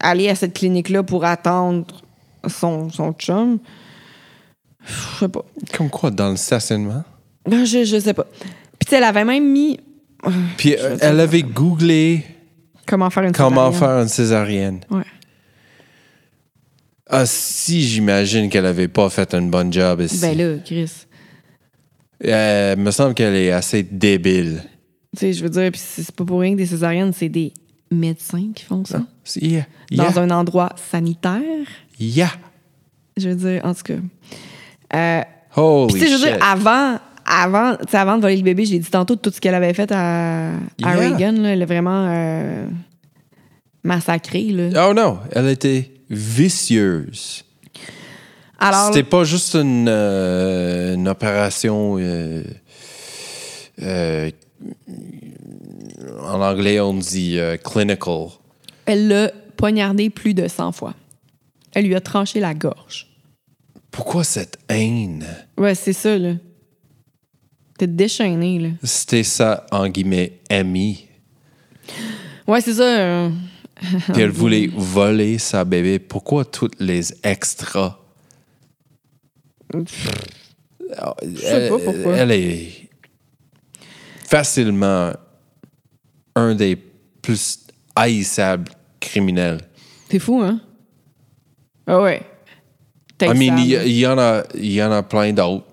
aller à cette clinique-là pour attendre son, son chum. Je sais pas. Comme quoi, dans le stationnement? Ben, Je, je sais pas. Puis, elle avait même mis Puis euh, elle avait googlé comment faire une comment césarienne. faire une césarienne. Ouais. Ah, si j'imagine qu'elle avait pas fait un bon job ici. Ben là, Chris. Euh, me semble qu'elle est assez débile. Tu sais, je veux dire, puis c'est pas pour rien que des césariennes, c'est des médecins qui font ça. Yeah. Dans un endroit sanitaire. Yeah. Je veux dire, en tout cas. Euh, Holy sais, je veux shit. dire, avant, avant, avant de voler le bébé, j'ai dit tantôt tout ce qu'elle avait fait à, à Yeah. Reagan. Là, elle est vraiment euh, massacrée. Là. Oh non, elle était vicieuse. Alors, C'était pas juste une, euh, une opération. euh, euh, en anglais, on dit clinical. elle l'a poignardé plus de 100 fois. Elle lui a tranché la gorge. Pourquoi cette haine? Ouais, c'est ça, là. T'es déchaîné, là. C'était ça, en guillemets, ami. Ouais, c'est ça. Puis elle voulait voler sa bébé. Pourquoi toutes les extras? Je sais pas pourquoi. Elle est facilement un des plus haïssables criminels. C'est fou, hein? Ah ouais. Peut-être I mean, Sam. il y, il y en a, il y en a plein d'autres.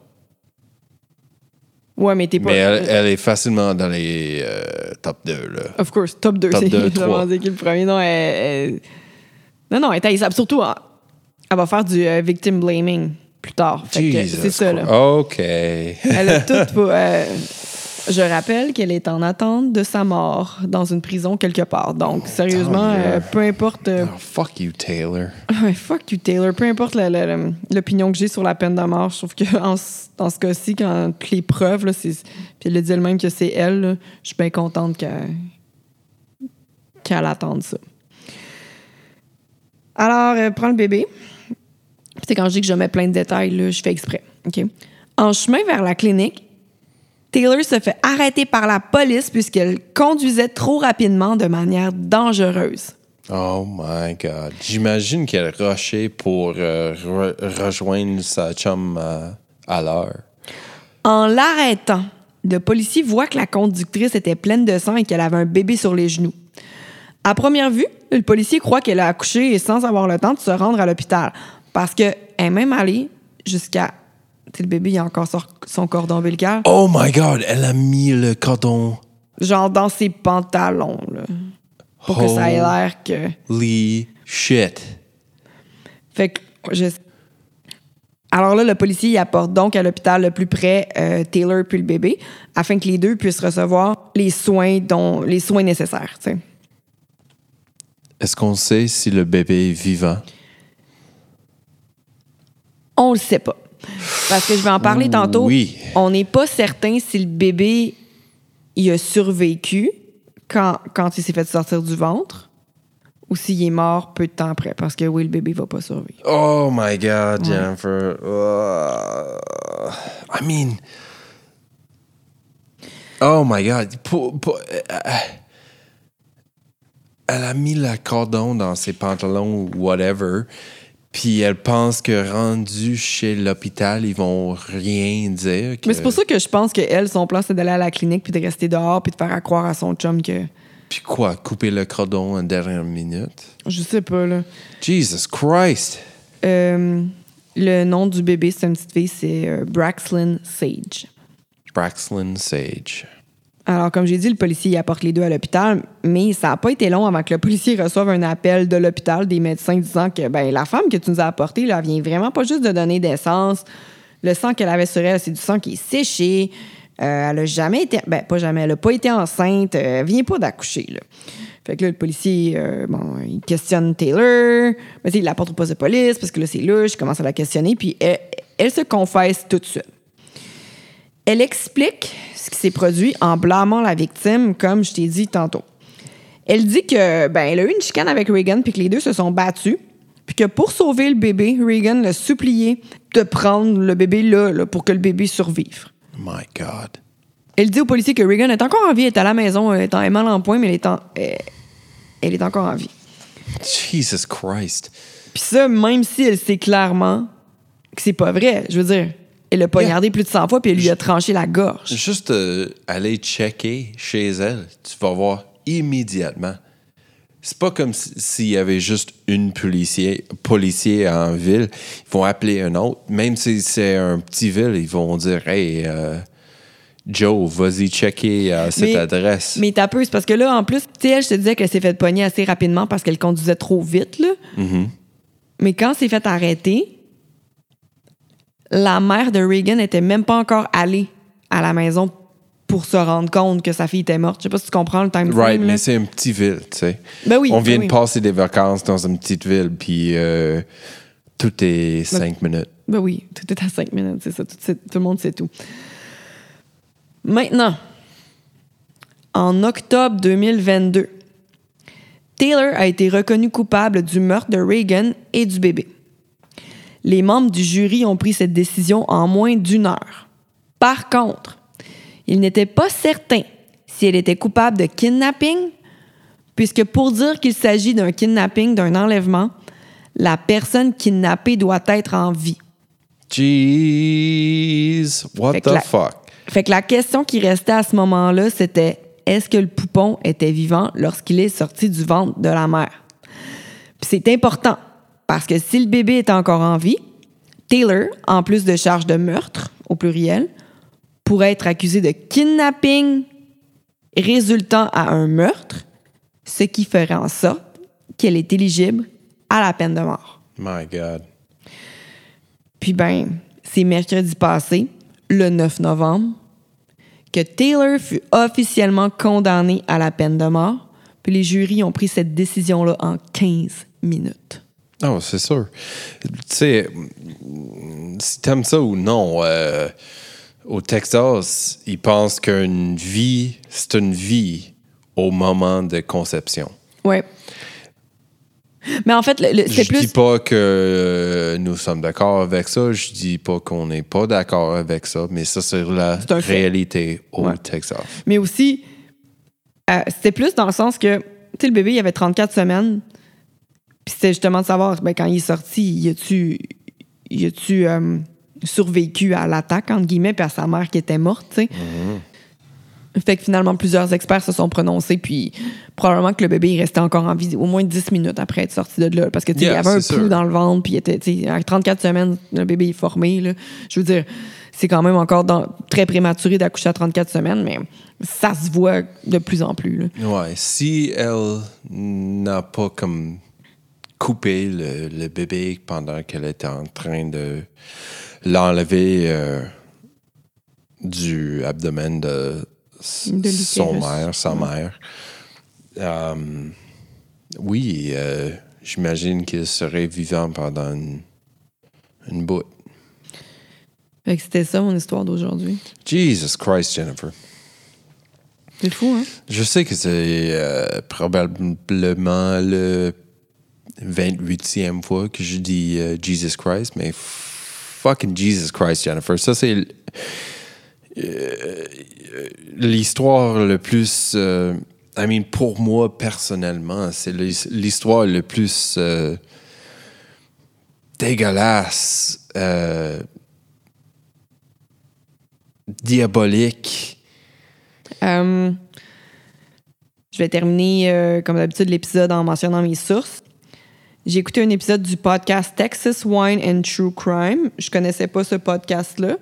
Ouais, mais t'es pas. Mais elle, elle est facilement dans les euh, top 2, là. Of course, top 2, Top c'est évidemment qui est le premier. Non, elle, elle- non, non, elle est haïssable. Surtout, elle elle va faire du euh, victim blaming plus tard. C'est ça, là. OK. Elle a tout pour. euh, je rappelle qu'elle est en attente de sa mort dans une prison quelque part. Donc, sérieusement, tant mieux. euh, peu importe. euh, Oh, fuck you, Taylor. Ouais, fuck you, Taylor. Peu importe la- la- la- l'opinion que j'ai sur la peine de mort, je trouve que en ce- dans ce cas-ci, quand toutes les preuves, là, c'est- puis elle le dit elle-même que c'est elle, là, je suis bien contente qu'elle qu'elle attende ça. Alors, euh, prends le bébé. Puis c'est quand je dis que je mets plein de détails, là, je fais exprès. OK? En chemin vers la clinique, Taylor se fait arrêter par la police puisqu'elle conduisait trop rapidement de manière dangereuse. Oh my God. J'imagine qu'elle rushait pour euh, re- rejoindre sa chum euh, à l'heure. En l'arrêtant, le policier voit que la conductrice était pleine de sang et qu'elle avait un bébé sur les genoux. À première vue, le policier croit qu'elle a accouché sans avoir le temps de se rendre à l'hôpital parce qu'elle est même allée jusqu'à. Le bébé, il a encore son, cordon ombilical, Oh my God, elle a mis le cordon. genre dans ses pantalons, là, pour que ça ait l'air que. Holy shit. Fait que je- Alors là, le policier apporte donc à l'hôpital le plus près euh, Taylor puis le bébé, afin que les deux puissent recevoir les soins dont les soins nécessaires. tu sais. Est-ce qu'on sait si le bébé est vivant? On le sait pas. Parce que je vais en parler tantôt. Oui. On n'est pas certain si le bébé il a survécu quand, quand il s'est fait sortir du ventre ou s'il est mort peu de temps après. Parce que oui, le bébé va pas survivre. Oh my God, Jennifer. Uh, I mean. Oh my God. Pour- pour- elle a mis le cordon dans ses pantalons ou whatever. Puis elle pense que rendu chez l'hôpital, ils vont rien dire. que- Mais c'est pour ça que je pense que elle, son plan, c'est d'aller à la clinique puis de rester dehors puis de faire à croire à son chum que. Puis quoi, couper le cordon en dernière minute? Je sais pas, là. Jesus Christ! Euh, le nom du bébé, c'est une petite fille, c'est euh, Braxlyn Sage. Braxlin Sage. Alors, comme j'ai dit, le policier apporte les deux à l'hôpital, mais ça n'a pas été long avant que le policier reçoive un appel de l'hôpital des médecins disant que ben, la femme que tu nous as apportée, là, vient vraiment pas juste de donner d'essence. Le sang qu'elle avait sur elle, c'est du sang qui est séché. Euh, elle a jamais été. Ben, pas jamais. Elle a pas été enceinte. Euh, elle vient pas d'accoucher, là. Fait que là, le policier, euh, bon, il questionne Taylor. Mais sais, il l'apporte au poste de police parce que là, c'est louche. Il commence à la questionner. Puis elle se confesse tout de suite. Elle explique ce qui s'est produit en blâmant la victime, comme je t'ai dit tantôt. Elle dit que ben, elle a eu une chicane avec Reagan puis que les deux se sont battus, puis que pour sauver le bébé, Reagan l'a supplié de prendre le bébé là, là, pour que le bébé survive. My God. Elle dit au policier que Reagan est encore en vie, elle est à la maison, elle est en- mal en point, mais elle est, en- elle- elle est encore en vie. Jesus Christ. Puis ça, même si elle sait clairement que c'est pas vrai, je veux dire, elle l'a poignardé plus de 100 fois puis elle lui a tranché la gorge. Juste euh, aller checker chez elle, tu vas voir immédiatement. C'est pas comme si- s'il y avait juste une policier, policier en ville. Ils vont appeler un autre. Même si c'est un petit ville, ils vont dire Hey, euh, Joe, vas-y checker euh, cette Mais- adresse. Mais t'as peu, c'est parce que là, en plus, tu sais, elle, je te disais qu'elle s'est fait pogner assez rapidement parce qu'elle conduisait trop vite, là. Mm-hmm. Mais quand s'est fait arrêter, la mère de Reagan n'était même pas encore allée à la maison pour se rendre compte que sa fille était morte. Je sais pas si tu comprends le time. Right, mais c'est une petite ville, tu sais. Ben oui, On ben vient oui. de passer des vacances dans une petite ville, puis euh, tout est cinq minutes. Ben oui, tout est à cinq minutes, c'est ça. Tout, tout le monde sait tout. Maintenant, en octobre 2022, Taylor a été reconnu coupable du meurtre de Reagan et du bébé. Les membres du jury ont pris cette décision en moins d'une heure. Par contre, ils n'étaient pas certains si elle était coupable de kidnapping, puisque pour dire qu'il s'agit d'un kidnapping, d'un enlèvement, la personne kidnappée doit être en vie. Jeez, what the la- fuck? Fait que la question qui restait à ce moment-là, c'était est-ce que le poupon était vivant lorsqu'il est sorti du ventre de la mère? Puis c'est important parce que si le bébé est encore en vie, Taylor, en plus de charges de meurtre, au pluriel, pourrait être accusé de kidnapping résultant à un meurtre, ce qui ferait en sorte qu'elle est éligible à la peine de mort. My God. Puis ben, c'est mercredi passé, le 9 novembre, que Taylor fut officiellement condamné à la peine de mort. Puis les jurys ont pris cette décision-là en 15 minutes. Oh, c'est sûr. Tu sais, si t'aimes ça ou non, euh, au Texas, ils pensent qu'une vie, c'est une vie au moment de conception. Ouais. Mais en fait, c'est Je plus. dis pas que euh, nous sommes d'accord avec ça. Je dis pas qu'on n'est pas d'accord avec ça, mais ça, c'est la réalité au Ouais. Texas. Mais aussi, euh, c'était plus dans le sens que, tu sais, le bébé, il avait 34 semaines. Puis c'était justement de savoir, ben, quand il est sorti, y a-tu, y a-tu euh, survécu à l'attaque, entre guillemets, puis à sa mère qui était morte, tu sais. Fait que finalement, plusieurs experts se sont prononcés, puis probablement que le bébé il restait encore en vie au moins 10 minutes après être sorti de là. Parce que, tu sais, Yeah, il y avait un sûr. dans le ventre, puis il était, tu sais, à 34 semaines, le bébé est formé, là. Je veux dire, c'est quand même encore dans- très prématuré d'accoucher à 34 semaines, mais ça se voit de plus en plus, là. Ouais, si elle n'a pas comme coupé le, le bébé pendant qu'elle était en train de l'enlever euh, du abdomen de, son mère, sa mère, euh, oui, euh, j'imagine qu'il serait vivant pendant une, une bout. Fait que c'était ça mon histoire d'aujourd'hui. Jesus Christ, Jennifer. C'est fou, hein? Je sais que c'est euh, probablement le 28e fois que je dis euh, Jesus Christ, mais fucking Jesus Christ, Jennifer. Ça, c'est euh, l'histoire le plus. euh, I mean, pour moi, personnellement, c'est l'his- l'histoire le plus dégueulasse, diabolique. Je vais terminer, comme d'habitude, l'épisode en mentionnant mes sources. J'ai écouté un épisode du podcast Texas Wine and True Crime. Je connaissais pas ce podcast-là,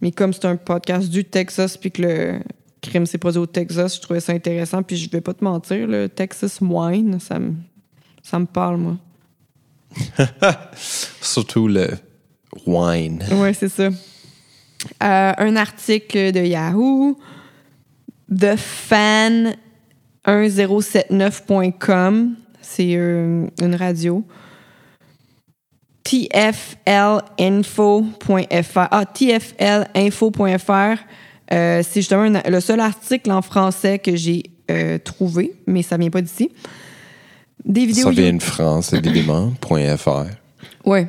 mais comme c'est un podcast du Texas puis que le crime s'est produit au Texas, je trouvais ça intéressant. Puis je vais pas te mentir, le Texas Wine, ça me, ça me parle, moi. Surtout le wine. Ouais, c'est ça. Euh, un article de Yahoo, thefan1079.com, c'est euh, une radio. tflinfo.fr. Ah, tflinfo.fr. Euh, c'est justement le seul article en français que j'ai euh, trouvé, mais ça vient pas d'ici. Des vidéos Ça vient de France, évidemment. point .fr. Ouais.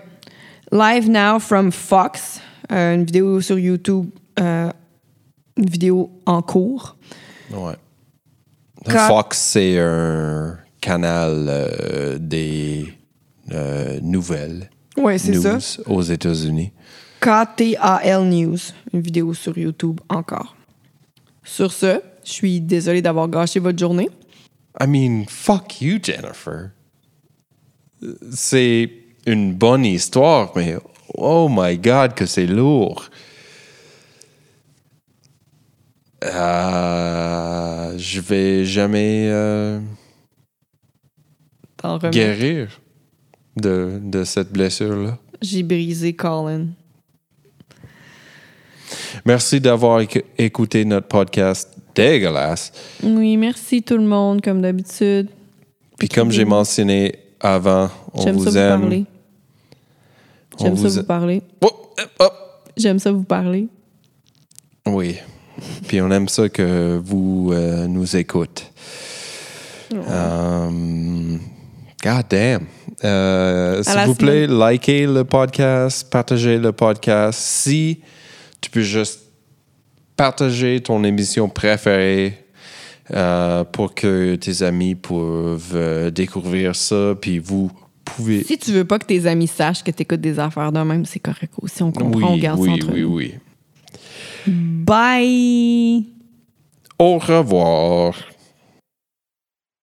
Live Now from Fox, euh, une vidéo sur YouTube, une vidéo en cours. Ouais. Fox, c'est un canal euh, des euh, nouvelles Ouais, c'est news ça. aux États-Unis. KTAL News, une vidéo sur YouTube encore. Sur ce, je suis désolée d'avoir gâché votre journée. I mean, fuck you, Jennifer. C'est une bonne histoire, mais oh my God, que c'est lourd. Euh, je vais jamais euh, T'en guérir de, de cette blessure-là. J'ai brisé Colin. Merci d'avoir éc- écouté notre podcast dégueulasse. Oui, merci tout le monde, comme d'habitude. Puis comme j'ai mentionné avant, on J'aime ça vous vous aime. parler. On J'aime ça vous vous parler. Oh, oh. J'aime ça vous parler. Oui. Puis on aime ça que vous euh, nous écoutez. Um, God damn. Euh, S'il vous plaît, likez le podcast, partagez le podcast. Si tu peux juste partager ton émission préférée euh, pour que tes amis peuvent euh, découvrir ça, puis vous pouvez... Si tu veux pas que tes amis sachent que t'écoutes des affaires de même, c'est correct aussi. On comprend, on Oui, garde ça oui, entre oui, nous. oui. Bye! Au revoir.